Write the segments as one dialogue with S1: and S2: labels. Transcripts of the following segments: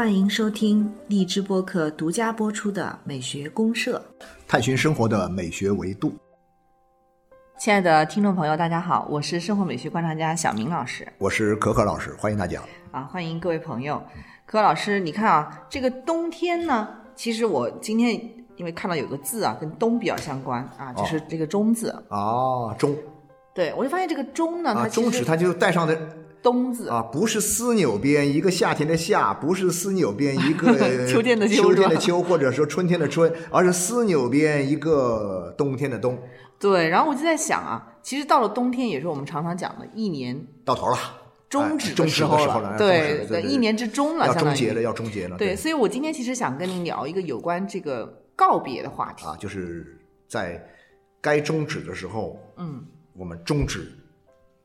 S1: 欢迎收听荔枝播客独家播出的《美学公社》，
S2: 探寻生活的美学维度。
S1: 亲爱的听众朋友，大家好，我是生活美学观察家小明老师，
S2: 我是可可老师，欢迎大家。
S1: 啊，欢迎各位朋友。可可老师，你看啊，这个冬天呢，其实我今天因为看到有个字啊，跟冬比较相关啊，就是这个“中”字。
S2: 哦，中。
S1: 对，我就发现这个“钟”呢，它
S2: 中指它就戴上的。
S1: 冬字
S2: 啊，不是丝纽边一个夏天的夏，不是丝纽边一个
S1: 秋天的秋，
S2: 秋天的秋，或者说春天的春，而是丝纽边一个冬天的冬。
S1: 对，然后我就在想啊，其实到了冬天，也是我们常常讲的一年
S2: 到头了，
S1: 终
S2: 止的
S1: 时候
S2: 了，
S1: 对，一年之中了，
S2: 要终结了，要终结了。
S1: 对，所以我今天其实想跟您聊一个有关这个告别的话题
S2: 啊，就是在该终止的时候，
S1: 嗯，
S2: 我们终止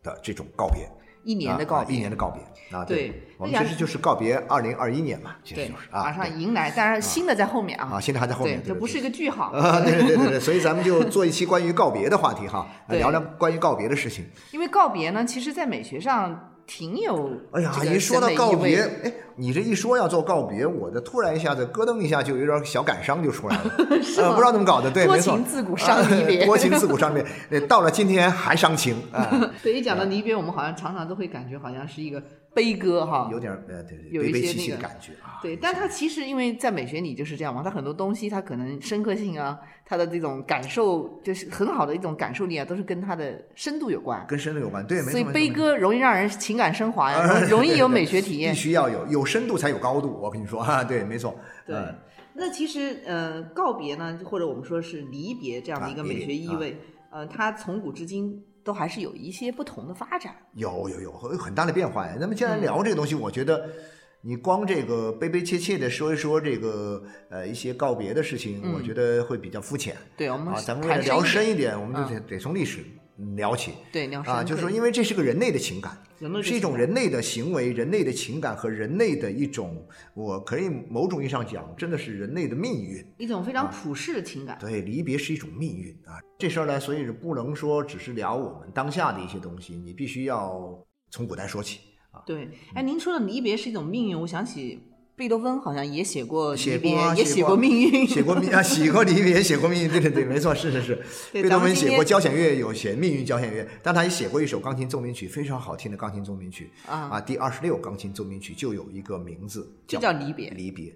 S2: 的这种告别。
S1: 一年的告别，
S2: 一年的告别啊！
S1: 对，
S2: 我们其实就是告别二零二一年嘛，其实就是啊，
S1: 马上迎来，当然新的在后面啊，
S2: 啊，新的还在后面，
S1: 这不是一个句号
S2: 啊！对对对对，所以咱们就做一期关于告别的话题哈，聊聊关于告别的事情。
S1: 因为告别呢，其实在美学上。挺有
S2: 哎呀，一说到告别，哎，你这一说要做告别，我这突然一下子咯噔一下就有点小感伤就出来了，呃，不知道怎么搞的，对，
S1: 没错，多情自古伤离别，
S2: 多情自古伤离别，到了今天还伤情啊。
S1: 对，一讲到离别，我们好像常常都会感觉好像是一个。悲歌哈，
S2: 有点呃，对对，
S1: 有一些那个
S2: 感觉啊。
S1: 对，但它其实因为在美学里就是这样嘛，它很多东西它可能深刻性啊，它的这种感受就是很好的一种感受力啊，都是跟它的深度有关。
S2: 跟深度有关，对，没错。
S1: 所以悲歌容易让人情感升华呀，容易有美学体验。
S2: 必须要有，有深度才有高度。我跟你说哈，对，没错。
S1: 对，那其实呃，告别呢，或者我们说是离别这样的一个美学意味，呃，它从古至今。都还是有一些不同的发展，
S2: 有有有有很大的变化呀。那么既然聊这个东西，我觉得你光这个悲悲切切的说一说这个呃一些告别的事情，我觉得会比较肤浅。
S1: 对，我们
S2: 啊，咱们为了聊深一点，我们就得得从历史。聊起，
S1: 对，聊
S2: 啊，就是说，因为这是个人类的情感，是一种人类的行为、人类的情感和人类的一种，我可以某种意义上讲，真的是人类的命运，
S1: 一种非常普世的情感。
S2: 对，离别是一种命运啊，这事儿呢，所以不能说只是聊我们当下的一些东西，你必须要从古代说起啊。
S1: 对，哎，您说的离别是一种命运，我想起。贝多芬好像也写过
S2: 离
S1: 别，也写
S2: 过
S1: 命运，
S2: 写过命啊，写过离别，写过命运，对对对，没错，是是是。贝 多芬写过交响乐，有写命运交响乐，但他也写过一首钢琴奏鸣曲，非常好听的钢琴奏鸣曲啊啊，第二十六钢琴奏鸣曲就有一个名字，
S1: 就叫离别。
S2: 离别。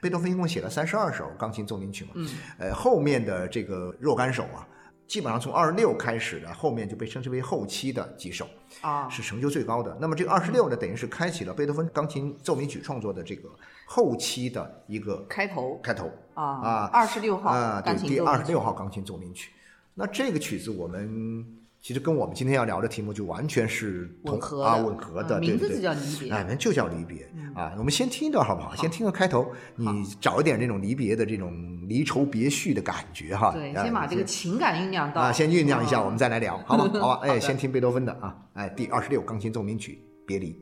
S2: 贝多芬一共写了三十二首钢琴奏鸣曲嘛，嗯，呃，后面的这个若干首啊。基本上从二十六开始的，后面就被称之为后期的几首
S1: 啊，
S2: 是成就最高的。那么这个二十六呢，等于是开启了贝多芬钢琴奏鸣曲创作的这个后期的一个
S1: 开头。
S2: 开头
S1: 啊
S2: 啊，
S1: 二十六号
S2: 啊，对，第二十六号钢琴奏
S1: 鸣
S2: 曲。那这个曲子我们。其实跟我们今天要聊的题目就完全是
S1: 吻合
S2: 啊，吻合的，
S1: 名字就叫离别，
S2: 哎，那就叫离别啊。我们先听一段好不好？先听个开头，你找一点这种离别的这种离愁别绪的感觉哈。
S1: 对，先把这个情感酝酿到
S2: 啊，先酝酿一下，我们再来聊，好吧？好吧，哎，先听贝多芬的啊，哎，第二十六钢琴奏鸣曲《别离》。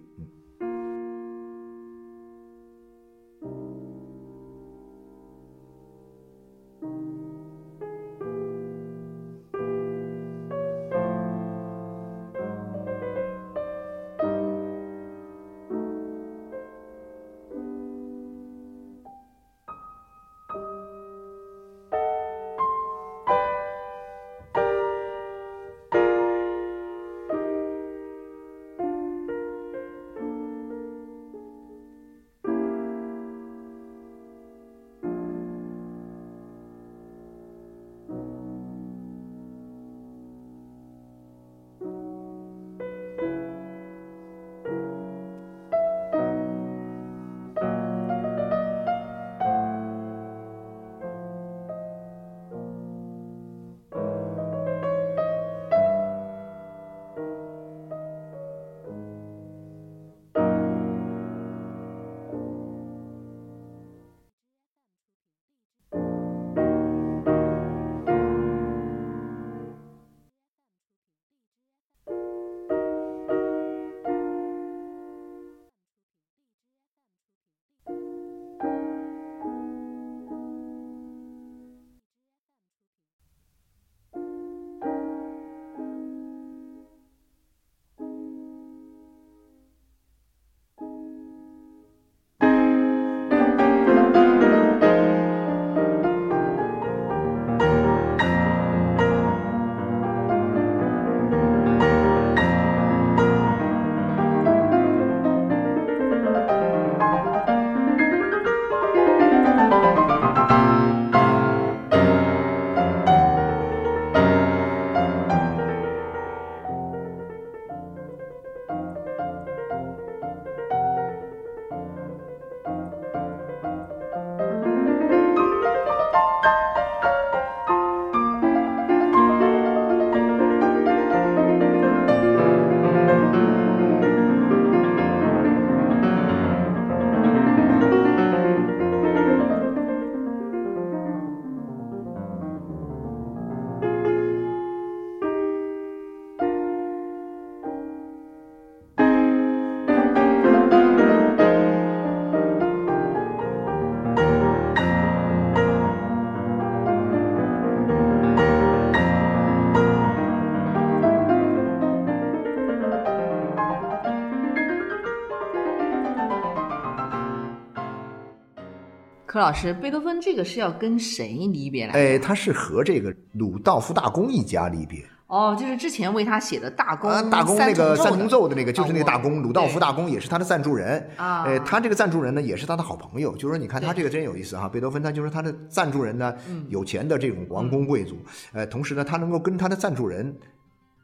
S1: 柯老师，贝多芬这个是要跟谁离别来？
S2: 哎，他是和这个鲁道夫大公一家离别。
S1: 哦，就是之前为他写的大公，
S2: 大公那个三
S1: 重
S2: 奏的那个，就是那个大公鲁道夫大公，也是他的赞助人。啊，呃，他这个赞助人呢，也是他的好朋友。就是说，你看他这个真有意思哈，贝多芬他就是他的赞助人呢，有钱的这种王公贵族。呃，同时呢，他能够跟他的赞助人。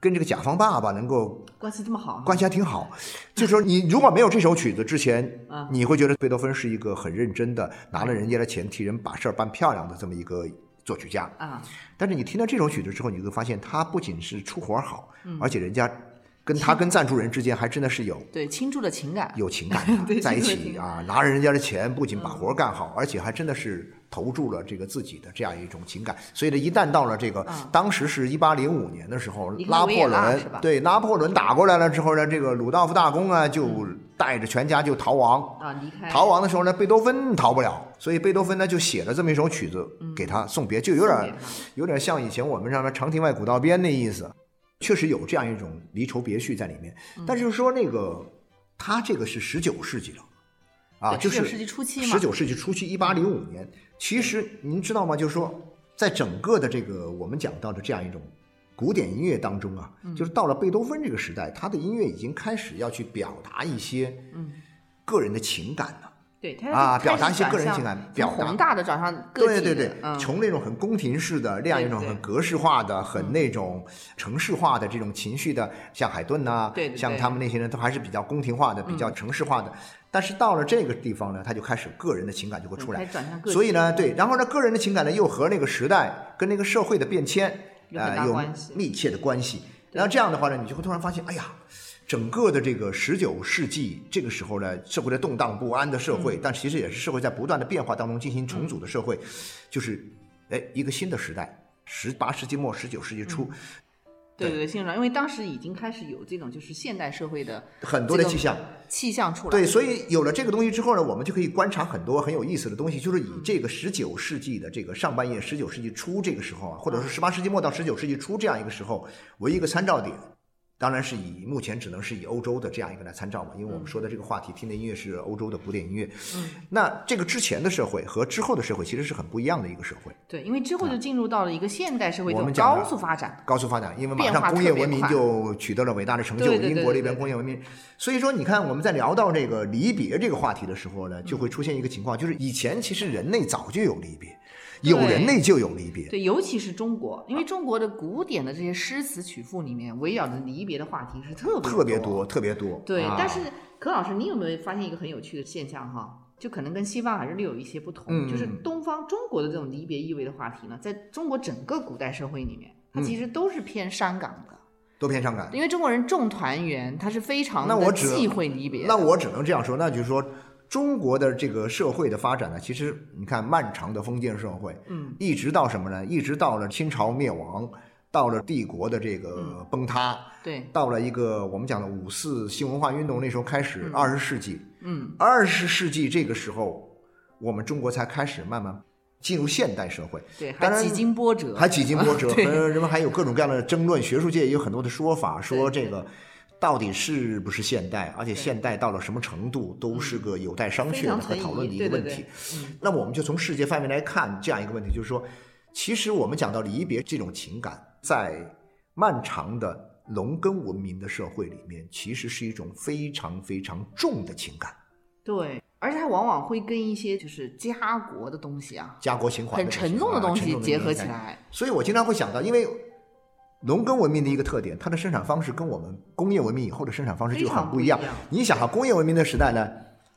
S2: 跟这个甲方爸爸能够
S1: 关系这么好，
S2: 关系还挺好。就是说，你如果没有这首曲子之前，你会觉得贝多芬是一个很认真的，拿了人家的钱替人把事儿办漂亮的这么一个作曲家。啊。但是你听到这首曲子之后，你会发现他不仅是出活好，而且人家跟他跟赞助人之间还真的是有
S1: 对倾注的情感，
S2: 有情感 在一起啊，拿着人家的钱，不仅把活干好，而且还真的是。投注了这个自己的这样一种情感，所以呢，一旦到了这个当时是一八零五年的时候，拿破仑对拿破仑打过来了之后呢，这个鲁道夫大公啊就带着全家就逃亡。
S1: 啊，离开。
S2: 逃亡的时候呢，贝多芬逃不了，所以贝多芬呢就写了这么一首曲子给他送别，就有点有点像以前我们上面长亭外古道边那意思，确实有这样一种离愁别绪在里面。但是说那个他这个是十九世纪了啊，就是十九世纪初期十九世纪初期，一八零五年。其实您知道吗？就是说，在整个的这个我们讲到的这样一种古典音乐当中啊，就是到了贝多芬这个时代，他的音乐已经开始要去表达一些个人的情感了。
S1: 对，
S2: 啊，表达一些个人情感，表达
S1: 宏大的转向
S2: 对对对，从那种很宫廷式的那样一种很格式化的、很那种城市化的这种情绪的，像海顿呐，像他们那些人都还是比较宫廷化的、比较城市化的。但是到了这个地方呢，他就开始个人的情感就会出来，所以呢，对，然后呢，个人的情感呢又和那个时代跟那个社会的变迁啊有密切的关系。然后这样的话呢，你就会突然发现，哎呀。整个的这个十九世纪这个时候呢，社会的动荡不安的社会，但其实也是社会在不断的变化当中进行重组的社会，就是哎一个新的时代。十八世纪末十九世纪初，
S1: 对对对，新因为当时已经开始有这种就是现代社会的
S2: 很多的迹象
S1: 气象出来。
S2: 对，所以有了这个东西之后呢，我们就可以观察很多很有意思的东西，就是以这个十九世纪的这个上半叶，十九世纪初这个时候啊，或者说十八世纪末到十九世纪初这样一个时候为一个参照点。当然是以目前只能是以欧洲的这样一个来参照嘛，因为我们说的这个话题听的音乐是欧洲的古典音乐。嗯，那这个之前的社会和之后的社会其实是很不一样的一个社会。
S1: 对，因为之后就进入到了一个现代社会，就高速发展。
S2: 高速发展，因为马上工业文明就取得了伟大的成就，英国这边工业文明。所以说，你看我们在聊到这个离别这个话题的时候呢，就会出现一个情况，就是以前其实人类早就有离别。有人类就有离别，
S1: 对，尤其是中国，因为中国的古典的这些诗词曲赋里面，围绕着离别的话题是特别
S2: 特别多，特别多。
S1: 对，但是柯老师，你有没有发现一个很有趣的现象哈？就可能跟西方还是略有一些不同，就是东方中国的这种离别意味的话题呢，在中国整个古代社会里面，它其实都是偏伤感的，
S2: 都偏伤感。
S1: 因为中国人重团圆，他是非常的忌讳离别。
S2: 那我只能这样说，那就是说。中国的这个社会的发展呢，其实你看，漫长的封建社会，嗯，一直到什么呢？一直到了清朝灭亡，到了帝国的这个崩塌，
S1: 对，
S2: 到了一个我们讲的五四新文化运动那时候开始，二十世纪，嗯，二十世纪这个时候，我们中国才开始慢慢进入现代社会，
S1: 对，当然几经波折，
S2: 还几经波折，人们还有各种各样的争论，学术界也有很多的说法，说这个。到底是不是现代？而且现代到了什么程度，都是个有待商榷和讨论的一个问题。那么我们就从世界范围来看这样一个问题，就是说，其实我们讲到离别这种情感，在漫长的农耕文明的社会里面，其实是一种非常非常重的情感。
S1: 对，而且它往往会跟一些就是家国的东西啊，
S2: 家国情怀
S1: 很沉重的东西结合起来。
S2: 所以我经常会想到，因为。农耕文明的一个特点，它的生产方式跟我们工业文明以后的生产方式就很不一样。你想哈，工业文明的时代呢，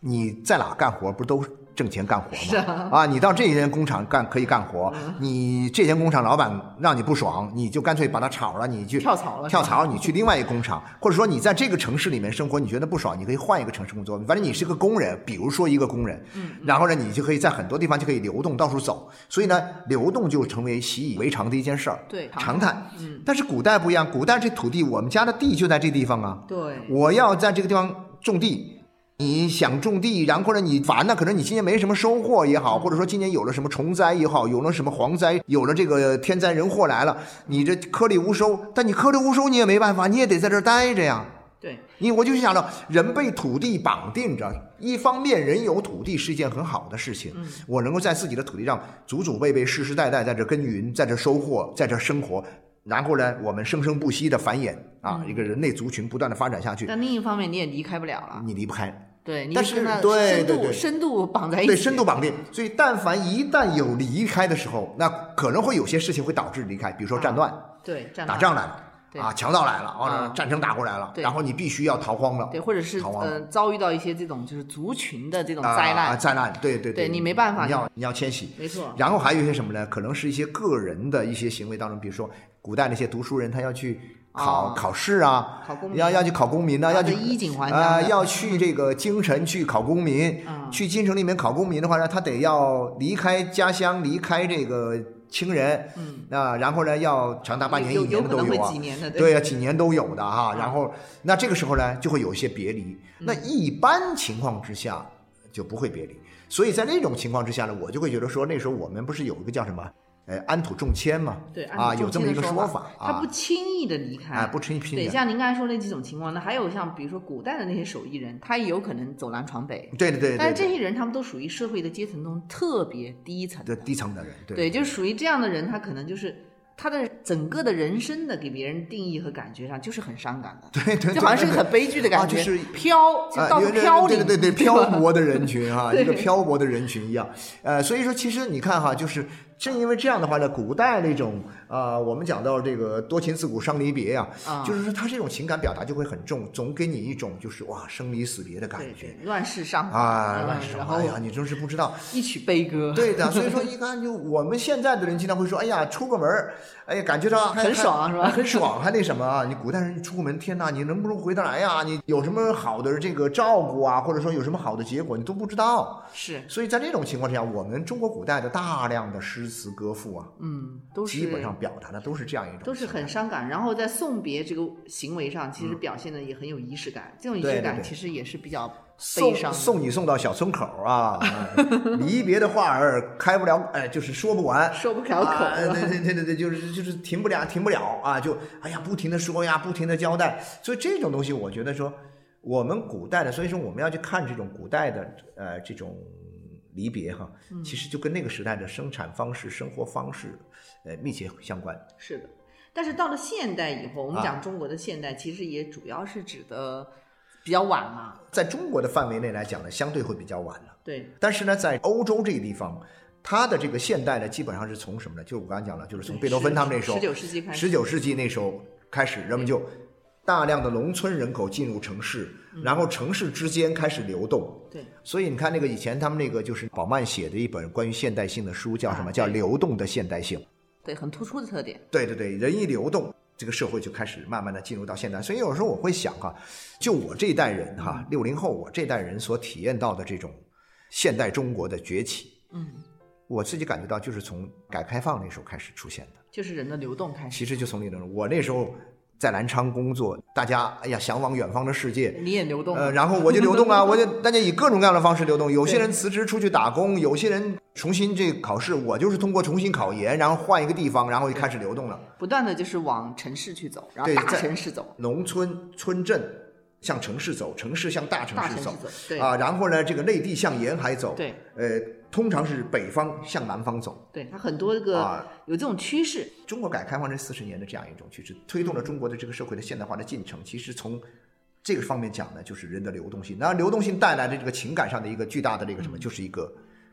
S2: 你在哪干活不都？挣钱干活嘛，啊，你到这间工厂干可以干活，你这间工厂老板让你不爽，你就干脆把他炒了，你去
S1: 跳槽了，
S2: 跳槽你去另外一个工厂，或者说你在这个城市里面生活，你觉得不爽，你可以换一个城市工作，反正你是个工人，比如说一个工人，嗯，然后呢，你就可以在很多地方就可以流动到处走，所以呢，流动就成为习以为常的一件事儿，
S1: 对，
S2: 常态。嗯，但是古代不一样，古代这土地，我们家的地就在这地方啊，
S1: 对，
S2: 我要在这个地方种地。你想种地，然后呢，你烦呢？可能你今年没什么收获也好，或者说今年有了什么虫灾也好，有了什么蝗灾，有了这个天灾人祸来了，你这颗粒无收。但你颗粒无收，你也没办法，你也得在这儿待着呀。
S1: 对，
S2: 你我就是想着，人被土地绑定着，一方面，人有土地是一件很好的事情，我能够在自己的土地上祖祖辈辈、世世代代在这耕耘，在这收获，在这生活，然后呢，我们生生不息的繁衍啊，一个人类族群不断的发展下去。
S1: 但另一方面，你也离开不了了，
S2: 你离不开。
S1: 对，
S2: 但是
S1: 对
S2: 对对，
S1: 深度绑在一起，
S2: 对深度绑定。所以，但凡一旦有离开的时候，那可能会有些事情会导致离开，比如说战乱，
S1: 对，
S2: 打仗来了。啊，强盗来了，啊，战争打过来了，然后你必须要逃荒了，
S1: 对，或者是呃遭遇到一些这种就是族群的这种灾难，啊
S2: 灾难，对对
S1: 对，你没办法，
S2: 你要你要迁徙，
S1: 没错。
S2: 然后还有一些什么呢？可能是一些个人的一些行为当中，比如说古代那些读书人，他要去考考试
S1: 啊，考公民
S2: 要要去考公民呢，要去
S1: 衣锦还
S2: 啊，要去这个京城去考公民，去京城里面考公民的话呢，他得要离开家乡，离开这个。亲人，
S1: 嗯，
S2: 那，然后呢，要长达半年、一年的都有啊，
S1: 对
S2: 呀，几年都有的哈。然后，那这个时候呢，就会有一些别离。那一般情况之下就不会别离。所以在那种情况之下呢，我就会觉得说，那时候我们不是有一个叫什么？呃，安土重迁嘛，
S1: 对
S2: 啊，有这么一个说
S1: 法，他不轻易的离开，
S2: 啊，不轻易。
S1: 对，像您刚才说那几种情况，那还有像比如说古代的那些手艺人，他也有可能走南闯北。
S2: 对对对。
S1: 但是这些人他们都属于社会的阶层中特别低层
S2: 的低层的人，
S1: 对，就属于这样的人，他可能就是。他的整个的人生的给别人定义和感觉上就是很伤感的，
S2: 对对，
S1: 就好像是个很悲剧的感
S2: 觉，就是
S1: 飘，就到处飘
S2: 零，对对对，漂泊的人群哈，一个漂泊的人群一样，呃，所以说其实你看哈，就是正因为这样的话呢，古代那种啊，我们讲到这个多情自古伤离别呀，就是说他这种情感表达就会很重，总给你一种就是哇生离死别的感觉，
S1: 乱世伤
S2: 啊，乱世伤，哎呀，你真是不知道
S1: 一曲悲歌，
S2: 对的，所以说一看就我们现在的人经常会说，哎呀，出个门儿。哎呀，感觉到
S1: 很爽是吧？
S2: 很爽，还那什么啊？你古代人一出门，天哪，你能不能回得来呀？你有什么好的这个照顾啊，或者说有什么好的结果，你都不知道。
S1: 是，
S2: 所以在这种情况之下，我们中国古代的大量的诗词歌赋啊，
S1: 嗯，都是
S2: 基本上表达的都是这样一种，
S1: 都是很伤感。然后在送别这个行为上，其实表现的也很有仪式感。这种仪式感其实也是比较。
S2: 送送你送到小村口啊，离别的话儿开不了，哎，就是说不完，
S1: 说不了口，
S2: 对对对对对，就是就是停不了，停不了啊，就哎呀，不停的说呀，不停的交代，所以这种东西，我觉得说我们古代的，所以说我们要去看这种古代的呃这种离别哈，其实就跟那个时代的生产方式、生活方式呃密切相关。
S1: 是的，但是到了现代以后，我们讲中国的现代，其实也主要是指的。比较晚嘛，
S2: 在中国的范围内来讲呢，相对会比较晚了。
S1: 对，
S2: 但是呢，在欧洲这个地方，它的这个现代呢，基本上是从什么呢？就是我刚才讲了，就是从贝多芬他们那时候，十
S1: 九世纪开
S2: 始，十九世纪那时候开始，人们就大量的农村人口进入城市，然后城市之间开始流动。
S1: 对，
S2: 所以你看那个以前他们那个就是宝曼写的一本关于现代性的书，叫什么叫流动的现代性？
S1: 对，很突出的特点。
S2: 对对对，人一流动。这个社会就开始慢慢的进入到现代，所以有时候我会想哈，就我这一代人哈，六零后我这代人所体验到的这种现代中国的崛起，
S1: 嗯，
S2: 我自己感觉到就是从改革开放那时候开始出现的，
S1: 就是人的流动开始。
S2: 其实就从那种我那时候。在南昌工作，大家哎呀向往远方的世界，
S1: 你也流动，
S2: 呃，然后我就流动啊，我就大家以各种各样的方式流动。有些人辞职出去打工，有些人重新这考试，我就是通过重新考研，然后换一个地方，然后就开始流动了。
S1: 不断的就是往城市去走，然后大城市走，
S2: 农村村镇向城市走，城市向大城市
S1: 走，
S2: 对啊，然后呢，这个内地向沿海走，
S1: 对，
S2: 呃。通常是北方向南方走，
S1: 对它很多个有这种趋势。
S2: 中国改革开放这四十年的这样一种趋势，推动了中国的这个社会的现代化的进程。其实从这个方面讲呢，就是人的流动性。那流动性带来的这个情感上的一个巨大的这个什么，就是一个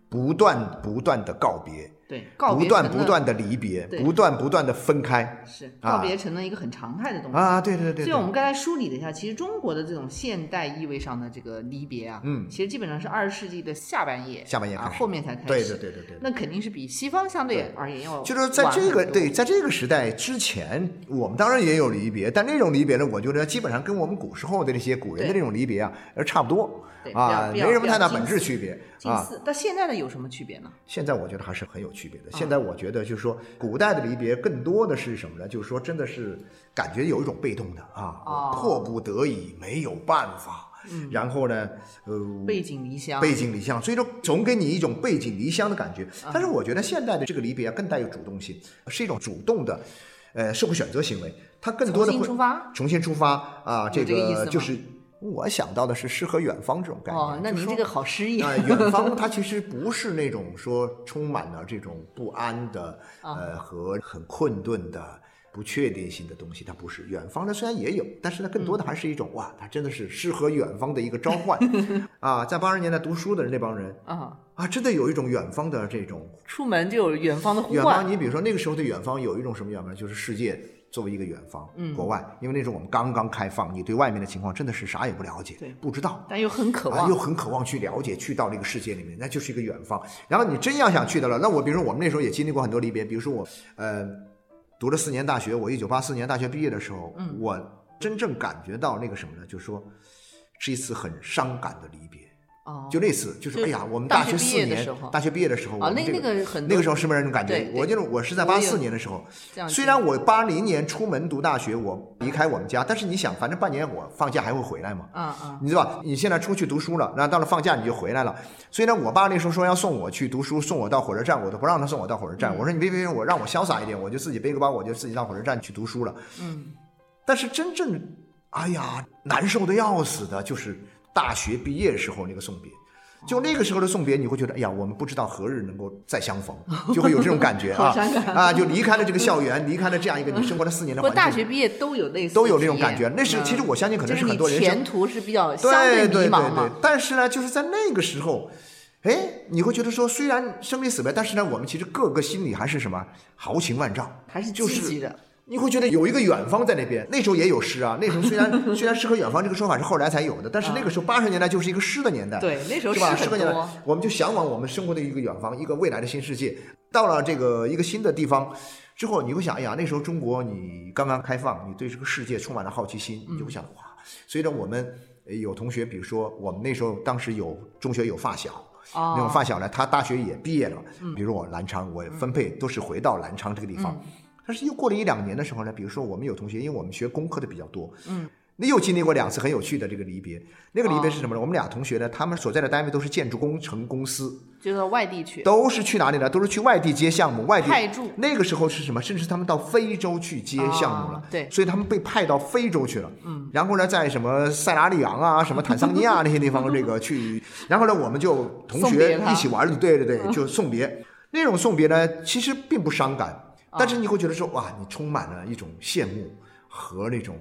S2: 不断不断的告别。
S1: 对，
S2: 不断不断的离别，不断不断的分开，
S1: 是告别成了一个很常态的东西
S2: 啊！对对对。
S1: 所以我们刚才梳理了一下，其实中国的这种现代意味上的这个离别啊，
S2: 嗯，
S1: 其实基本上是二十世纪的下半叶，
S2: 下半叶
S1: 啊，后面才开始。
S2: 对对对对对。
S1: 那肯定是比西方相对而言要
S2: 就是在这个对，在这个时代之前，我们当然也有离别，但那种离别呢，我觉得基本上跟我们古时候的那些古人的那种离别啊，而差不多啊，没什么太大本质区别啊。
S1: 但现在的有什么区别呢？
S2: 现在我觉得还是很有区别的。现在我。觉得就是说，古代的离别更多的是什么呢？就是说，真的是感觉有一种被动的啊，迫不得已，没有办法。然后呢，呃，
S1: 背井离乡，
S2: 背井离乡，所以说总给你一种背井离乡的感觉。但是我觉得现代的这个离别更带有主动性，是一种主动的，呃，社会选择行为。它更多的会
S1: 重新出发，
S2: 重新出发啊，这个就是。我想到的是诗和远方这种概念。
S1: 哦，那您这个好诗意
S2: 啊！远方它其实不是那种说充满了这种不安的，呃，和很困顿的。不确定性的东西，它不是远方它，虽然也有，但是它更多的还是一种哇，它真的是诗和远方的一个召唤 啊！在八十年代读书的那帮人啊啊，真的有一种远方的这种
S1: 出门就有远方的呼唤。
S2: 远方，你比如说那个时候的远方有一种什么远方，就是世界作为一个远方，国外，因为那时候我们刚刚开放，你对外面的情况真的是啥也不了解，
S1: 对，
S2: 不知道，
S1: 但又很渴望，
S2: 又很渴望去了解，去到那个世界里面，那就是一个远方。然后你真要想去的了，那我比如说我们那时候也经历过很多离别，比如说我呃。读了四年大学，我一九八四年大学毕业的时候，嗯我真正感觉到那个什么呢？就是说，是一次很伤感的离别。哦，就那次，就是哎呀，我们大学四年，大学毕业的时候，啊，
S1: 那那个很
S2: 那个时候是不是那种感觉？我就是我是在八四年的时候，虽然我八零年出门读大学，我离开我们家，但是你想，反正半年我放假还会回来嘛，啊啊，你知道吧？你现在出去读书了，然后到了放假你就回来了。虽然我爸那时候说要送我去读书，送我到火车站，我都不让他送我到火车站。我说你别别别，我让我潇洒一点，我就自己背个包，我就自己到火车站去读书了。嗯，但是真正，哎呀，难受的要死的就是大学毕业时候那个送别。就那个时候的送别，你会觉得，哎呀，我们不知道何日能够再相逢，就会有这种感觉啊 啊！就离开了这个校园，离开了这样一个你生活了四年的环境。
S1: 大学毕业都有类似，
S2: 都有那种感觉。那是其实我相信可能是很多人
S1: 前途是比较
S2: 相对
S1: 迷茫
S2: 嘛。但是呢，就是在那个时候，哎，你会觉得说，虽然生离死别，但是呢，我们其实各个心里还是什么豪情万丈，
S1: 还是
S2: 积
S1: 极的。
S2: 你会觉得有一个远方在那边，那时候也有诗啊。那时候虽然 虽然诗和远方这个说法是后来才有的，但是那个时候八十年代就是一个诗的年代，
S1: 对，那时候
S2: 是吧？诗和年代，我们就向往我们生活的一个远方，一个未来的新世界。到了这个一个新的地方之后，你会想，哎呀，那时候中国你刚刚开放，你对这个世界充满了好奇心，你就会想，哇！随着我们有同学，比如说我们那时候当时有中学有发小，那种发小呢，他大学也毕业了，比如我南昌，我分配都是回到南昌这个地方。但是又过了一两年的时候呢，比如说我们有同学，因为我们学工科的比较多，嗯，那又经历过两次很有趣的这个离别。那个离别是什么呢？我们俩同学呢，他们所在的单位都是建筑工程公司，
S1: 就是外地去，
S2: 都是去哪里呢？都是去外地接项目，外地
S1: 派驻。
S2: 那个时候是什么？甚至他们到非洲去接项目了，
S1: 对，
S2: 所以他们被派到非洲去了，嗯，然后呢，在什么塞拉利昂啊、什么坦桑尼亚那些地方这个去，然后呢，我们就同学一起玩对对对，就送别。那种送别呢，其实并不伤感。但是你会觉得说哇，你充满了一种羡慕和那种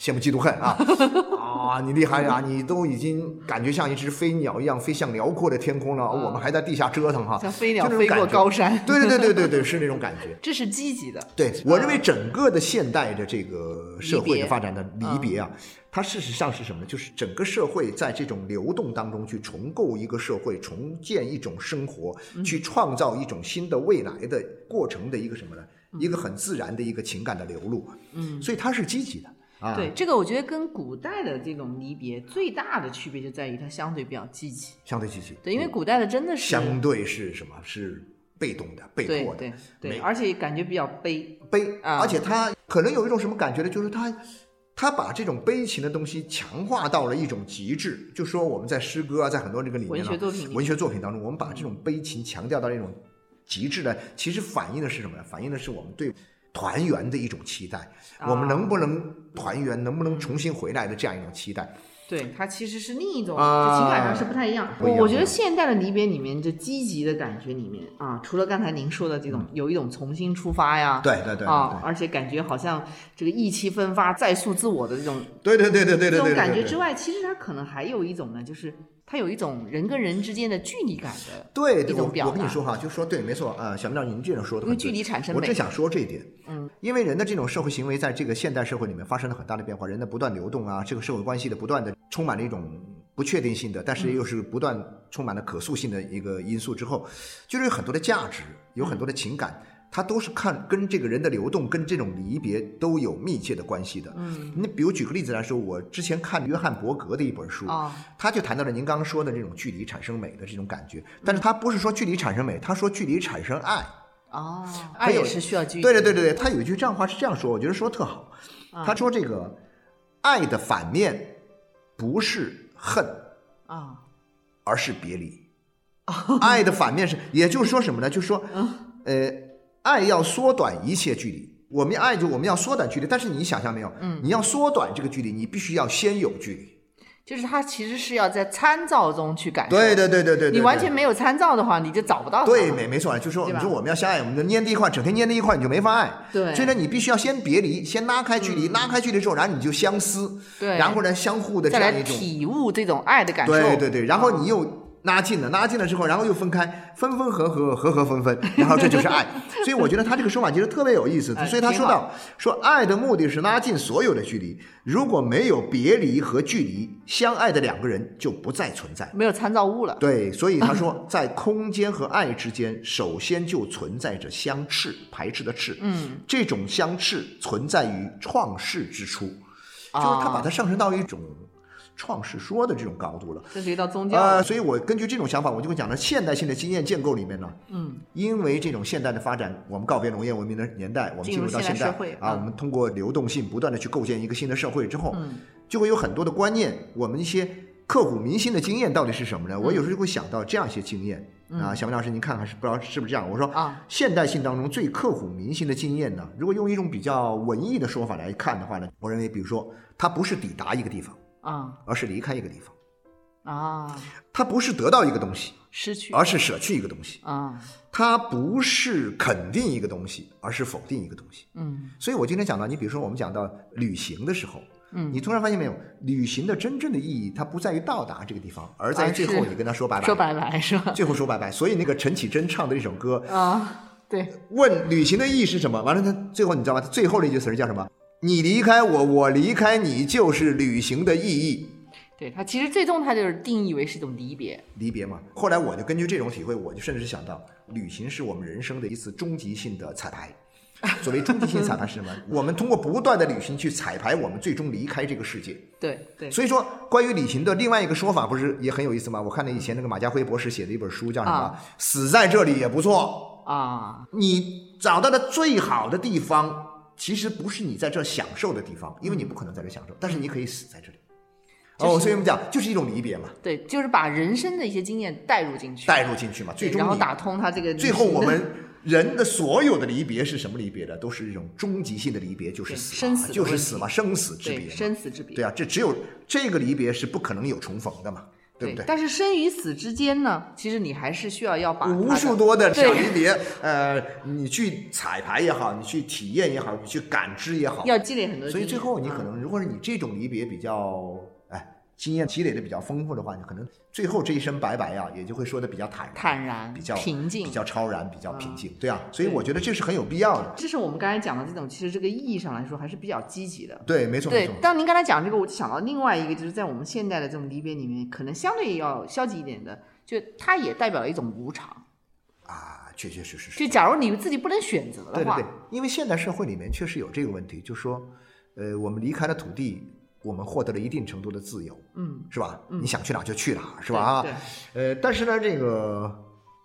S2: 羡慕嫉妒恨啊 啊，你厉害呀！你都已经感觉像一只飞鸟一样飞向辽阔的天空了，我们还在地下折腾哈，
S1: 像飞鸟飞过高山。
S2: 对对对对对对，是那种感觉。
S1: 这是积极的。
S2: 对我认为整个的现代的这个社会的发展的离别啊。它事实上是什么呢？就是整个社会在这种流动当中去重构一个社会，重建一种生活，去创造一种新的未来的过程的一个什么呢？一个很自然的一个情感的流露。嗯，所以它是积极的。啊，
S1: 对，这个我觉得跟古代的这种离别最大的区别就在于它相对比较积极。
S2: 相对积极。
S1: 对，因为古代的真的是
S2: 相对是什么？是被动的、被迫的。
S1: 对对，而且感觉比较悲
S2: 悲，而且他可能有一种什么感觉呢？就是他。他把这种悲情的东西强化到了一种极致，就说我们在诗歌啊，在很多这个里面
S1: 文学作品
S2: 文学作品当中，我们把这种悲情强调到一种极致呢，其实反映的是什么呢？反映的是我们对团圆的一种期待，我们能不能团圆，能不能重新回来的这样一种期待。
S1: 对，它其实是另一种，就情感上是不太一样。我我觉得现代的离别里面，就积极的感觉里面啊，除了刚才您说的这种，有一种重新出发呀，
S2: 对对对，
S1: 啊，而且感觉好像这个意气风发、再塑自我的这种，
S2: 对对对对对对，
S1: 这种感觉之外，其实它可能还有一种呢，就是它有一种人跟人之间的距离感的，
S2: 对
S1: 一种表
S2: 达。我跟你说哈，就说对，没错啊，小明长您这样说的，因为
S1: 距离产生美。
S2: 我正想说这一点，嗯，因为人的这种社会行为，在这个现代社会里面发生了很大的变化，人的不断流动啊，这个社会关系的不断的。充满了一种不确定性的，但是又是不断充满了可塑性的一个因素之后，就是有很多的价值，有很多的情感，它都是看跟这个人的流动，跟这种离别都有密切的关系的。嗯，你比如举个例子来说，我之前看约翰伯格的一本书，他就谈到了您刚刚说的这种距离产生美的这种感觉，但是他不是说距离产生美，他说距离产生爱。
S1: 哦，爱也是需要距离。
S2: 对对对对对，他有一句这样话是这样说，我觉得说特好。他说这个爱的反面。不是恨啊，而是别离。爱的反面是，也就是说什么呢？就是说，呃，爱要缩短一切距离。我们爱就我们要缩短距离，但是你想象没有？嗯，你要缩短这个距离，你必须要先有距离。
S1: 就是他其实是要在参照中去感受。
S2: 对对对对对。
S1: 你完全没有参照的话，你就找不到。
S2: 对，没没错，就说你说我们要相爱，我们就粘在一块，整天粘在一块，你就没法爱。
S1: 对。
S2: 所以呢，你必须要先别离，先拉开距离，拉开距离之后，然后你就相思。
S1: 对。
S2: 然后呢，相互的这样一种
S1: 体悟这种爱的感受。
S2: 对对对，然后你又。拉近了，拉近了之后，然后又分开，分分合合，合合分分，然后这就是爱。所以我觉得他这个说法其实特别有意思。所以他说到说爱的目的是拉近所有的距离，如果没有别离和距离，相爱的两个人就不再存在，
S1: 没有参照物了。
S2: 对，所以他说 在空间和爱之间，首先就存在着相斥，排斥的斥。
S1: 嗯，
S2: 这种相斥存在于创世之初，就是他把它上升到一种。创世说的这种高度了，
S1: 这是一道宗教。
S2: 呃，所以我根据这种想法，我就会讲到现代性的经验建构里面呢，
S1: 嗯，
S2: 因为这种现代的发展，我们告别农业文明的年代，我们进入到现代啊，我们通过流动性不断的去构建一个新的社会之后，
S1: 嗯，
S2: 就会有很多的观念，我们一些刻骨铭心的经验到底是什么呢？我有时候就会想到这样一些经验啊，小明老师您看看是不知道是不是这样？我说
S1: 啊，
S2: 现代性当中最刻骨铭心的经验呢，如果用一种比较文艺的说法来看的话呢，我认为，比如说它不是抵达一个地方。
S1: 啊，
S2: 而是离开一个地
S1: 方，啊，
S2: 他不是得到一个东西，
S1: 失去，
S2: 而是舍去一个东西，
S1: 啊，
S2: 他不是肯定一个东西，而是否定一个东西，
S1: 嗯，
S2: 所以我今天讲到，你比如说我们讲到旅行的时候，
S1: 嗯，
S2: 你突然发现没有，旅行的真正的意义，它不在于到达这个地方，而在于最后你跟他说拜拜，
S1: 说拜拜是吧？
S2: 最后说拜拜，所以那个陈绮贞唱的那首歌
S1: 啊，对，
S2: 问旅行的意义是什么？完了，他最后你知道吗？他最后的一句词叫什么？你离开我，我离开你，就是旅行的意义。
S1: 对他，其实最终他就是定义为是一种离别。
S2: 离别嘛。后来我就根据这种体会，我就甚至想到，旅行是我们人生的一次终极性的彩排。所谓终极性彩排是什么？我们通过不断的旅行去彩排，我们最终离开这个世界。
S1: 对对。
S2: 所以说，关于旅行的另外一个说法，不是也很有意思吗？我看了以前那个马家辉博士写的一本书，叫什么？死在这里也不错
S1: 啊。
S2: 你找到的最好的地方。其实不是你在这享受的地方，因为你不可能在这享受，但是你可以死在这里。哦，所以我们讲就是一种离别嘛。
S1: 对，就是把人生的一些经验带入进去，
S2: 带入进去嘛，最终
S1: 然后打通他这个。
S2: 最后我们人的所有的离别是什么离别的？都是一种终极性的离别，就是死，
S1: 生死
S2: 就是死嘛，生死之别，
S1: 生死之别。
S2: 对啊，这只有这个离别是不可能有重逢的嘛。对不对？
S1: 但是生与死之间呢，其实你还是需要要把
S2: 无数多的小离别，呃，你去彩排也好，你去体验也好，你去感知也好，
S1: 要积累很多。
S2: 所以最后你可能，如果是你这种离别比较。经验积累的比较丰富的话，你可能最后这一身白白呀，也就会说的比较坦
S1: 坦然，
S2: 比较
S1: 平静，
S2: 比较超然，比较平静，对啊，所以我觉得这是很有必要的。
S1: 这是我们刚才讲的这种，其实这个意义上来说还是比较积极的。
S2: 对，没错。
S1: 对，当您刚才讲这个，我就想到另外一个，就是在我们现代的这种离别里面，可能相对要消极一点的，就它也代表了一种无常。
S2: 啊，确确实实是。
S1: 就假如你自己不能选择的话，
S2: 对对对，因为现代社会里面确实有这个问题，就说，呃，我们离开了土地。我们获得了一定程度的自由，
S1: 嗯，
S2: 是吧？
S1: 你
S2: 想去哪就去哪，是吧？啊，
S1: 对。
S2: 呃，但是呢，这个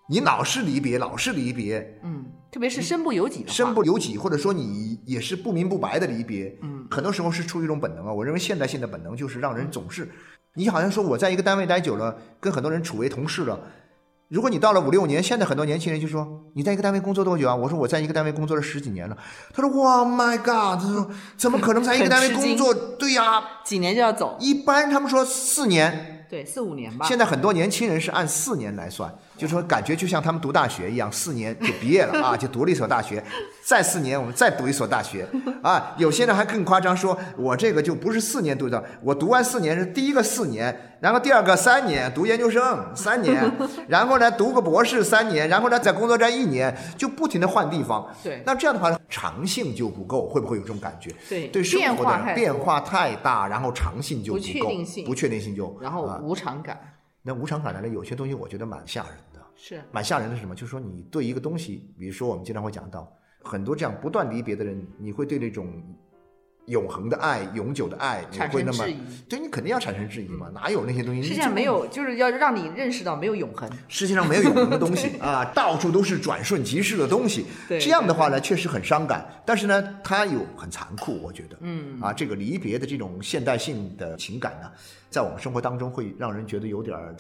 S2: 你老是离别，老是离别，
S1: 嗯，特别是身不由己的
S2: 身不由己，或者说你也是不明不白的离别，
S1: 嗯，
S2: 很多时候是出于一种本能啊。我认为现代性的本能就是让人总是，你好像说我在一个单位待久了，跟很多人处为同事了。如果你到了五六年，现在很多年轻人就说你在一个单位工作多久啊？我说我在一个单位工作了十几年了。他说哇，My God！他说怎么可能在一个单位工作？对呀，
S1: 几年就要走。
S2: 一般他们说四年，
S1: 对，四五年吧。
S2: 现在很多年轻人是按四年来算，就说感觉就像他们读大学一样，四年就毕业了 啊，就读了一所大学。再四年，我们再读一所大学啊。有些人还更夸张，说我这个就不是四年读的，我读完四年是第一个四年。然后第二个三年读研究生三年，然后呢读个博士三年，然后呢在工作站一年，就不停的换地方。
S1: 对，
S2: 那这样的话长性就不够，会不会有这种感觉？
S1: 对，
S2: 对生活的变
S1: 化
S2: 太大，然后长性就不够，不确
S1: 定性，
S2: 不确定性就
S1: 然后无常感。
S2: 那无常感来了，有些东西我觉得蛮吓人的。
S1: 是，
S2: 蛮吓人的是什么？就是说你对一个东西，比如说我们经常会讲到很多这样不断离别的人，你会对那种。永恒的爱，永久的爱，你会那么对你肯定要产生质疑嘛？哪有那些东西？
S1: 世界上没有，就是要让你认识到没有永恒。
S2: 世界上没有永恒的东西 啊，到处都是转瞬即逝的东西。这样的话呢，确实很伤感。但是呢，它有很残酷，我觉得。
S1: 嗯。
S2: 啊，这个离别的这种现代性的情感呢，在我们生活当中会让人觉得有点儿。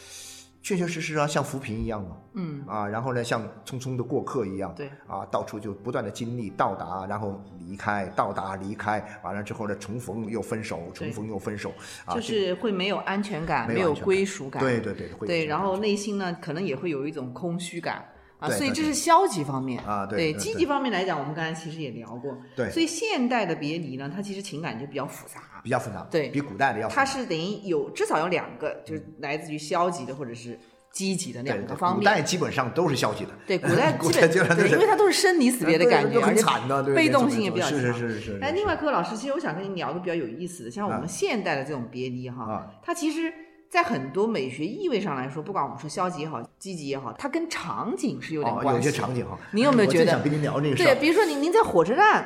S2: 确确实实啊，像浮萍一样嘛，
S1: 嗯
S2: 啊，然后呢，像匆匆的过客一样，
S1: 对，
S2: 啊，到处就不断的经历到达，然后离开，到达离开，完了之后呢，重逢又分手，重逢又分手，啊，
S1: 就是会没有安全感，
S2: 没有
S1: 归属感，
S2: 对对对，
S1: 对，然后内心呢，可能也会有一种空虚感。啊，所以这
S2: 是
S1: 消极方面
S2: 啊，对，
S1: 积极方面来讲，我们刚才其实也聊过，
S2: 对，
S1: 所以现代的别离呢，它其实情感就比较复杂，
S2: 比较复杂，
S1: 对
S2: 比古代的要，
S1: 它是等于有至少有两个，就是来自于消极的或者是积极的两个方面。
S2: 古代基本上都是消极的，
S1: 对，古代
S2: 基
S1: 本对，因为它都是生离死别的感觉，
S2: 很惨的，
S1: 被动性也比较强。
S2: 是是是是。
S1: 哎，另外，柯老师，其实我想跟你聊个比较有意思的，像我们现代的这种别离哈，它其实。在很多美学意味上来说，不管我们说消极也好，积极也好，它跟场景是有点关
S2: 系。有些场景哈，
S1: 您有没有觉得？
S2: 想跟您聊这个事
S1: 对，比如说您您在火车站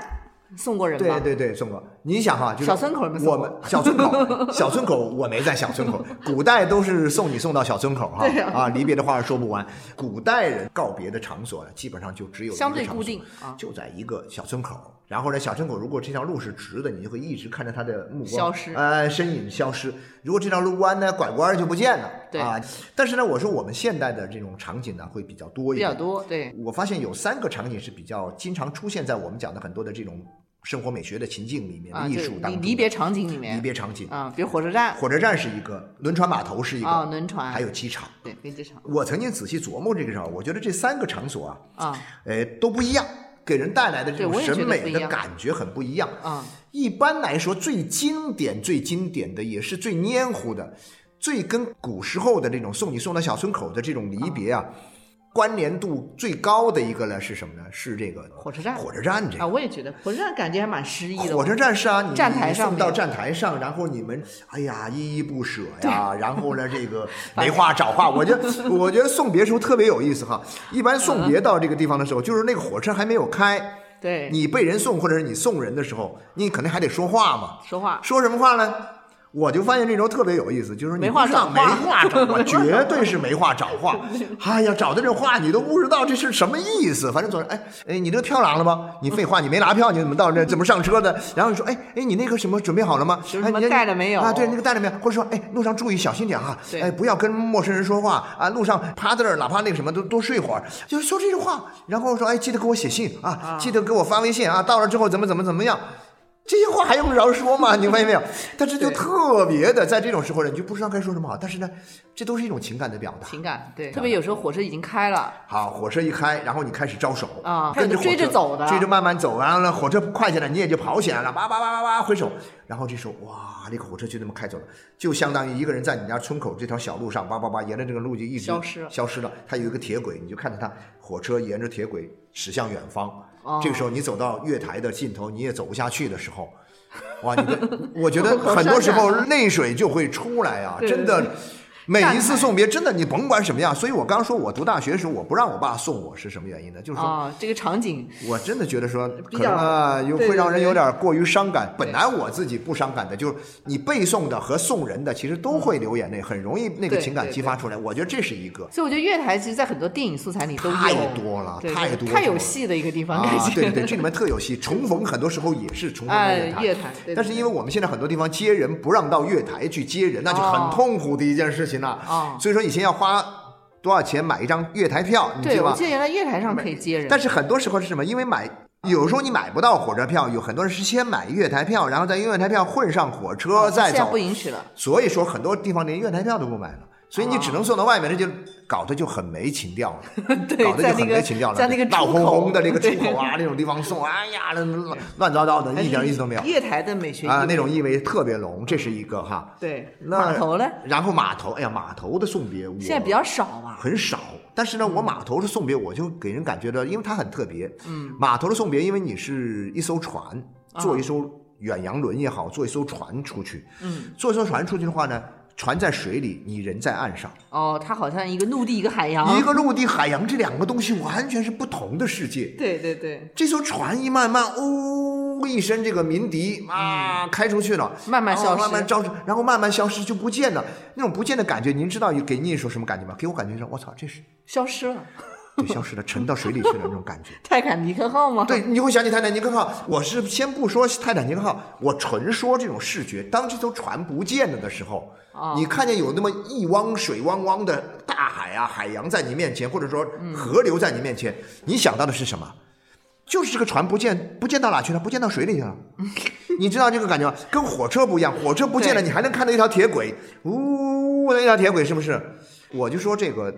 S1: 送过人
S2: 吗？对对对，送过。你想哈，就是
S1: 小村口
S2: 我们小村口，小村口我没在小村口。古代都是送你送到小村口哈，啊，离别的话说不完。古代人告别的场所基本上就只有
S1: 相对固定
S2: 啊，就在一个小村口。然后呢，小牲口如果这条路是直的，你就会一直看着它的目光
S1: 消失，
S2: 呃，身影消失。如果这条路弯呢，拐弯就不见了，
S1: 对
S2: 啊。但是呢，我说我们现代的这种场景呢，会比较多一点，
S1: 比较多。对，
S2: 我发现有三个场景是比较经常出现在我们讲的很多的这种生活美学的情境里面，艺术当中。
S1: 离别场景里面，
S2: 离别场景
S1: 啊，比如火车站，
S2: 火车站是一个，轮船码头是一个，
S1: 啊，轮船，
S2: 还有机场，
S1: 对，飞机场。
S2: 我曾经仔细琢磨这个事儿，我觉得这三个场所啊，
S1: 啊，
S2: 呃，都不一样。给人带来的这种审美的感觉很不一样
S1: 啊！
S2: 一般来说，最经典、最经典的，也是最黏糊的，最跟古时候的这种送你送到小村口的这种离别啊。关联度最高的一个呢是什么呢？是这个
S1: 火车站。
S2: 火车站这
S1: 啊，我也觉得火车站感觉还蛮诗意的。
S2: 火车站是啊，你
S1: 站台
S2: 上到站台
S1: 上，
S2: 然后你们哎呀依依不舍呀，然后呢这个 没话找话。我觉得 我觉得送别时候特别有意思哈。一般送别到这个地方的时候，就是那个火车还没有开，
S1: 对，
S2: 你被人送或者是你送人的时候，你肯定还得说话嘛。
S1: 说话，
S2: 说什么话呢？我就发现这种特别有意思，就是
S1: 没话找
S2: 话，没话找话，绝对是没话找话。哎呀，找的这话你都不知道这是什么意思。反正总是哎哎，你这个票拿了吗？你废话，你没拿票，你怎么到这？怎么上车的？然后你说哎哎，你那个什么准备好了吗？
S1: 哎，你带了没有？
S2: 啊，对，那个带了没有？或者说哎，路上注意小心点啊，哎，不要跟陌生人说话啊。路上趴在这儿，哪怕那个什么都多睡会儿，就是说这句话。然后说哎，记得给我写信啊，记得给我发微信啊。到了之后怎么怎么怎么样。这些话还用得着说吗？你发现没有？但是就特别的，在这种时候呢，你就不知道该说什么好。但是呢，这都是一种情感的表达。
S1: 情感对，特别有时候火车已经开了，
S2: 好，火车一开，然后你开始招手
S1: 啊，
S2: 跟着
S1: 追着走的，
S2: 追着慢慢走，完了呢，火车快起来，你也就跑起来了，叭叭叭叭叭挥手。然后这时候，哇，那个火车就那么开走了，就相当于一个人在你家村口这条小路上，叭叭叭，沿着这个路就一直
S1: 消失了
S2: 消失了。它有一个铁轨，你就看着它火车沿着铁轨驶向远方。这个时候你走到月台的尽头，你也走不下去的时候。哇，你的，我觉得很多时候泪水就会出来啊，真的。每一次送别，真的你甭管什么样，所以我刚说，我读大学的时候，我不让我爸送我是什么原因呢？就是说，
S1: 这个场景，
S2: 我真的觉得说，可能啊，又会让人有点过于伤感。本来我自己不伤感的，就是你背诵的和送人的，其实都会流眼泪，很容易那个情感激发出来。我觉得这是一个。
S1: 所以我觉得月台其实，在很多电影素材里都
S2: 太多了，太多，
S1: 太有戏的一个地方。
S2: 啊，对对，这里面特有戏。重逢很多时候也是重逢月
S1: 台。
S2: 但是因为我们现在很多地方接人不让到月台去接人，那就很痛苦的一件事情了。啊，所以说。以前要花多少钱买一张月台票？你
S1: 对，我记得原来月台上可以接人。
S2: 但是很多时候是什么？因为买有时候你买不到火车票，有很多人是先买月台票，然后再用月台票混上火车再走。
S1: 现在不允许了。
S2: 所以说很多地方连月台票都不买了。所以你只能送到外面，那就搞得就很没情调了，搞得就很没情调了。
S1: 在那个
S2: 闹哄哄的那个出口啊，那种地方送，哎呀，那乱糟糟的，一点意思都没有。
S1: 月台的美学
S2: 啊，那种意味特别浓，这是一个哈。
S1: 对，码头呢？
S2: 然后码头，哎呀，码头的送别，
S1: 现在比较少吧？
S2: 很少。但是呢，我码头的送别，我就给人感觉到，因为它很特别。
S1: 嗯。
S2: 码头的送别，因为你是一艘船，坐一艘远洋轮也好，坐一艘船出去。
S1: 嗯。
S2: 坐一艘船出去的话呢？船在水里，你人在岸上。
S1: 哦，它好像一个陆地，一个海洋。
S2: 一个陆地，海洋这两个东西完全是不同的世界。
S1: 对对对。
S2: 这艘船一慢慢呜一声这个鸣笛啊，开出去了，
S1: 慢慢消失，
S2: 慢慢消失，然后慢慢消失就不见了。那种不见的感觉，您知道给你一种什么感觉吗？给我感觉是，我操，这是
S1: 消失了。
S2: 就消失了，沉到水里去了那种感觉。
S1: 泰坦尼克号吗？
S2: 对，你会想起泰坦尼克号。我是先不说泰坦尼克号，我纯说这种视觉。当这艘船不见了的时候，你看见有那么一汪水汪汪的大海啊，海洋在你面前，或者说河流在你面前，你想到的是什么？就是这个船不见，不见到哪去了？不见到水里去了。你知道这个感觉吗？跟火车不一样，火车不见了，你还能看到一条铁轨，呜的一条铁轨，是不是？我就说这个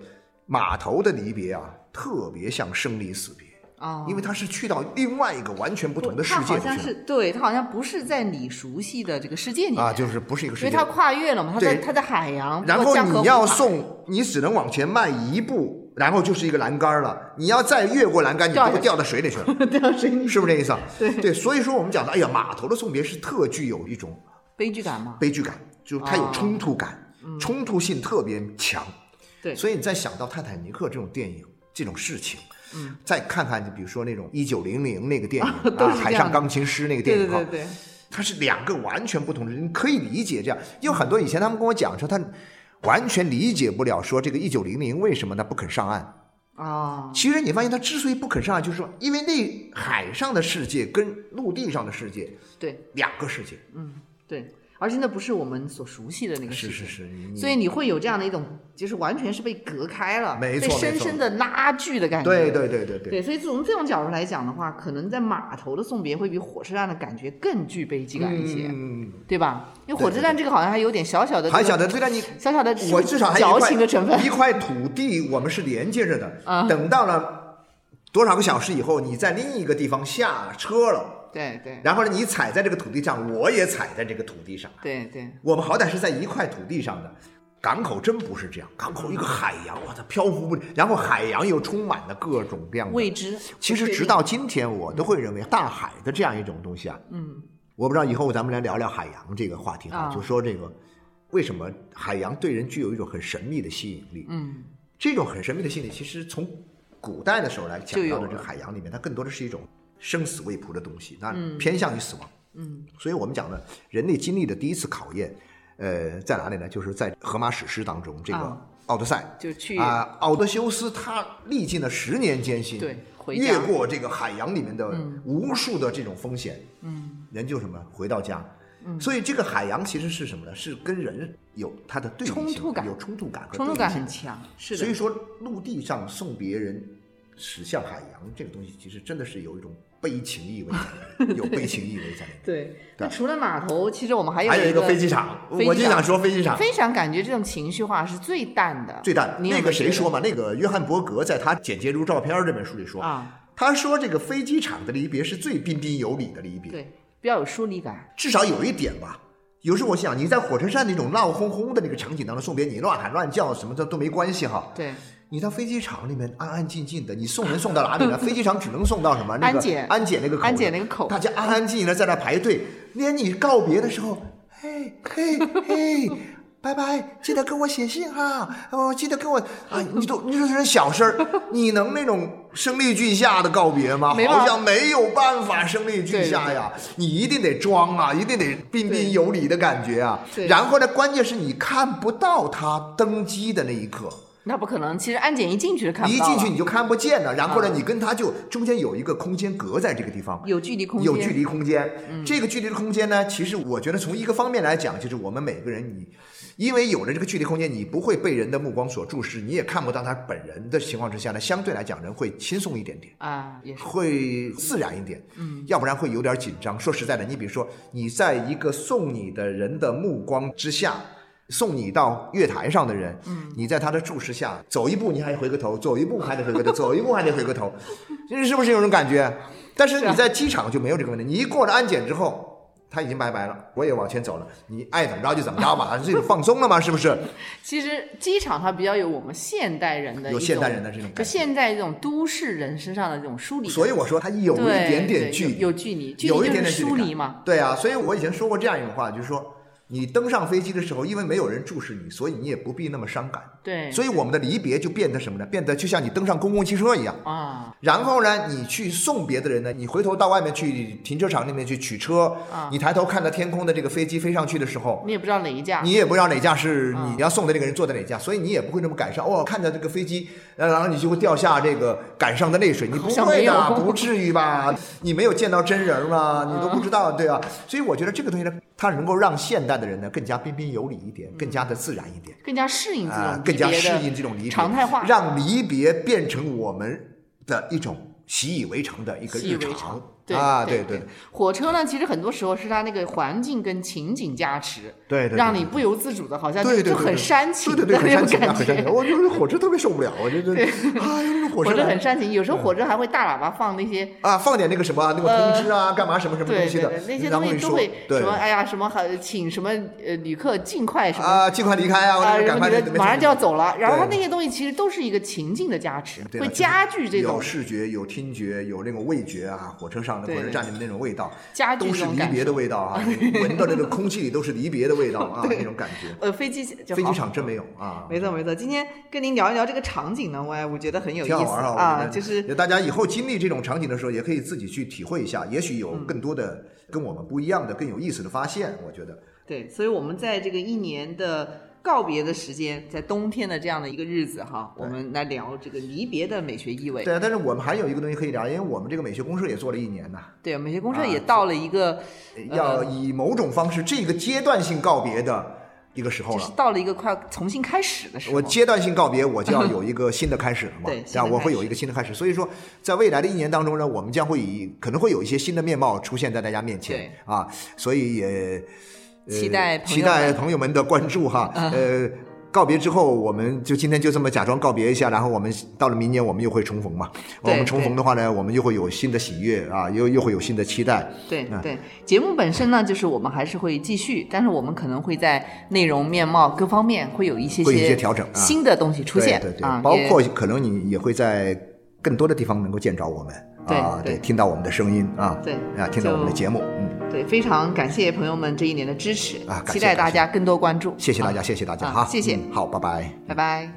S2: 码头的离别啊，特别像生离死别。
S1: 啊，
S2: 因为他是去到另外一个完全不同的世界，
S1: 好像是对他好像不是在你熟悉的这个世界里
S2: 啊，就是不是一个世界，
S1: 因为他跨越了嘛，他在他在海洋，
S2: 然后你要送，你只能往前迈一步，然后就是一个栏杆了，你要再越过栏杆，你就会掉到水里去了，
S1: 掉到水里，
S2: 是不是这意思？
S1: 对。
S2: 对，所以说我们讲的，哎呀，码头的送别是特具有一种
S1: 悲剧感吗？
S2: 悲剧感，就是它有冲突感，冲突性特别强，
S1: 对，
S2: 所以你再想到泰坦尼克这种电影这种事情。
S1: 嗯，
S2: 再看看，就比如说那种一九零零那个电影啊，海上钢琴师那个电影，
S1: 对对对，
S2: 它是两个完全不同的，你可以理解这样。有很多以前他们跟我讲说，他完全理解不了说这个一九零零为什么他不肯上岸
S1: 啊。
S2: 其实你发现他之所以不肯上岸，就是说因为那海上的世界跟陆地上的世界
S1: 对
S2: 两个世界，
S1: 嗯，对。而且那不是我们所熟悉的那个
S2: 世界，是是
S1: 是，所以你会有这样的一种，就是完全是被隔开了，
S2: 被
S1: 深深的拉锯的感觉。
S2: 对对对对
S1: 对。
S2: 对，
S1: 所以从这种角度来讲的话，可能在码头的送别会比火车站的感觉更具悲剧感一些，对吧？因为火车站这个好像还有点小小的，
S2: 还小的，对你
S1: 小小的，
S2: 我至少还
S1: 矫情的成分。
S2: 一块土地，我们是连接着的。等到了多少个小时以后，你在另一个地方下车了。
S1: 对对，
S2: 然后呢，你踩在这个土地上，我也踩在这个土地上。
S1: 对对，
S2: 我们好歹是在一块土地上的。港口真不是这样，港口一个海洋，我操，漂浮不，然后海洋又充满了各种各样的
S1: 未知。
S2: 其实直到今天，我都会认为大海的这样一种东西啊，
S1: 嗯，
S2: 我不知道以后咱们来聊聊海洋这个话题
S1: 哈，
S2: 就说这个为什么海洋对人具有一种很神秘的吸引力？
S1: 嗯，
S2: 这种很神秘的吸引力，其实从古代的时候来讲到的这个海洋里面，它更多的是一种。生死未卜的东西，那偏向于死亡。
S1: 嗯，
S2: 所以我们讲呢，人类经历的第一次考验，呃，在哪里呢？就是在荷马史诗当中，这个《奥德赛》
S1: 就去
S2: 啊，奥德修斯他历尽了十年艰辛，
S1: 对，
S2: 越过这个海洋里面的无数的这种风险，
S1: 嗯，
S2: 人就什么回到家。
S1: 嗯，
S2: 所以这个海洋其实是什么呢？是跟人有它的对
S1: 冲突感，
S2: 有冲突感，
S1: 冲突感很强。是的。
S2: 所以说，陆地上送别人驶向海洋这个东西，其实真的是有一种。悲情意味，有悲情意味在里面。
S1: 对，那除了码头，其实我们还有
S2: 还有
S1: 一个
S2: 飞机场。我就想说飞机场。
S1: 飞机场感觉这种情绪化是最淡的。
S2: 最淡。那个谁说嘛？那个约翰伯格在他《简洁如照片》这本书里说
S1: 啊，
S2: 他说这个飞机场的离别是最彬彬有礼的离别。
S1: 对，比较有疏离感。
S2: 至少有一点吧。有时候我想，你在火车站那种闹哄哄的那个场景当中送别，你乱喊乱叫什么的都没关系哈。
S1: 对。
S2: 你到飞机场里面安安静静的，你送人送到哪里呢？飞机场只能送到什么？安检
S1: 安
S2: 检那个口。
S1: 安检那个口。
S2: 大家安安静静的在那排队，连你告别的时候，嘿嘿嘿，拜拜，记得给我写信哈，哦，记得给我啊，你都你说这小事儿，你能那种声泪俱下的告别吗？好像没有办法声泪俱下呀，你一定得装啊，一定得彬彬有礼的感觉啊。然后呢，关键是你看不到他登机的那一刻。
S1: 那不可能，其实安检一进去就看不
S2: 到一进去你就看不见了，然后呢，你跟他就中间有一个空间隔在这个地方，
S1: 有距离空间，
S2: 有距离空间。
S1: 嗯，
S2: 这个距离的空间呢，其实我觉得从一个方面来讲，就是我们每个人你，因为有了这个距离空间，你不会被人的目光所注视，你也看不到他本人的情况之下呢，相对来讲人会轻松一点点
S1: 啊，也是
S2: 会自然一点，
S1: 嗯，
S2: 要不然会有点紧张。说实在的，你比如说你在一个送你的人的目光之下。送你到月台上的人，你在他的注视下走一步，你还回个头；走一步还得回个头；走一步还得回个头，这是不是有种感觉？但是你在机场就没有这个问题。你一过了安检之后，他已经拜拜了，我也往前走了，你爱怎么着就怎么着吧，这种放松了嘛？是不是？
S1: 其实机场它比较有我们现代人的
S2: 有现代人的这种，
S1: 就现在这种都市人身上的这种疏离。
S2: 所以我说它有一点点距离，
S1: 有距离，
S2: 有一点点
S1: 疏离嘛。
S2: 对啊，所以我以前说过这样一种话，就是说。你登上飞机的时候，因为没有人注视你，所以你也不必那么伤感。
S1: 对，
S2: 所以我们的离别就变得什么呢？变得就像你登上公共汽车一样
S1: 啊。
S2: 然后呢，你去送别的人呢，你回头到外面去停车场那边去取车
S1: 啊。
S2: 你抬头看到天空的这个飞机飞上去的时候，
S1: 你也不知道哪一架，
S2: 你也不知道哪架是你要送的那个人坐在哪架，所以你也不会那么感伤。哦，看着这个飞机，然后你就会掉下这个感伤的泪水。你不会的，不至于吧？你没有见到真人嘛？你都不知道，对啊。所以我觉得这个东西呢，它能够让现代的人呢更加彬彬有礼一点，更加的自然一点，
S1: 更加适应这种
S2: 更加适应这种离别
S1: 常态化，
S2: 让离别变成我们的一种习以为常的一个日常。啊，对
S1: 对，火车呢，其实很多时候是它那个环境跟情景加持，
S2: 对对，
S1: 让你不由自主的，好像
S2: 就
S1: 很煽情，
S2: 对对对，
S1: 很煽
S2: 情，很煽情。我觉得火车特别受不了，我觉得，哎呀，火
S1: 车很煽情，有时候火车还会大喇叭放那些
S2: 啊，放点那个什么那个通知啊，干嘛什么什么东西的，
S1: 那些东西都会什么，哎呀，什么很请什么呃旅客尽快什么
S2: 啊，尽快离开啊，
S1: 啊，
S2: 赶快
S1: 马上就要走了，然后它那些东西其实都是一个情境的加持，会加剧这种
S2: 有视觉、有听觉、有那种味觉啊，火车上的火车站里面那种。味道，
S1: 都
S2: 是离别的味道啊！闻到那个空气里都是离别的味道啊，那种感觉。
S1: 呃，飞机
S2: 飞机场真没有啊。
S1: 没错没错，今天跟您聊一聊这个场景呢，我我觉得很有意思
S2: 啊。
S1: 就是
S2: 大家以后经历这种场景的时候，也可以自己去体会一下，也许有更多的跟我们不一样的、更有意思的发现。我觉得，
S1: 对，所以我们在这个一年的。告别的时间，在冬天的这样的一个日子哈，我们来聊这个离别的美学意味。
S2: 对啊，但是我们还有一个东西可以聊，因为我们这个美学公社也做了一年呐。
S1: 对，美学公社也到了一个
S2: 要以某种方式这个阶段性告别的一个时候了。
S1: 就是到了一个快重新开始的时候。
S2: 我阶段性告别，我就要有一个新的开始了嘛。对，这样我会有一个新的开始。所以说，在未来的一年当中呢，我们将会以可能会有一些新的面貌出现在大家面前啊，所以也。
S1: 期待
S2: 期待朋友们的关注哈，呃，告别之后，我们就今天就这么假装告别一下，然后我们到了明年，我们又会重逢嘛。我们重逢的话呢，我们又会有新的喜悦啊，又又会有新的期待。
S1: 对对，节目本身呢，就是我们还是会继续，但是我们可能会在内容、面貌各方面会有一些
S2: 会一些调整，
S1: 新的东西出现。
S2: 对对，包括可能你也会在更多的地方能够见着我们对对。听到我们的声音啊
S1: 对
S2: 啊听到我们的节目嗯。
S1: 对非常感谢朋友们这一年的支持
S2: 啊
S1: 期待大家更多关注。
S2: 谢谢大家谢谢大家哈
S1: 谢谢。
S2: 好拜拜。
S1: 拜拜。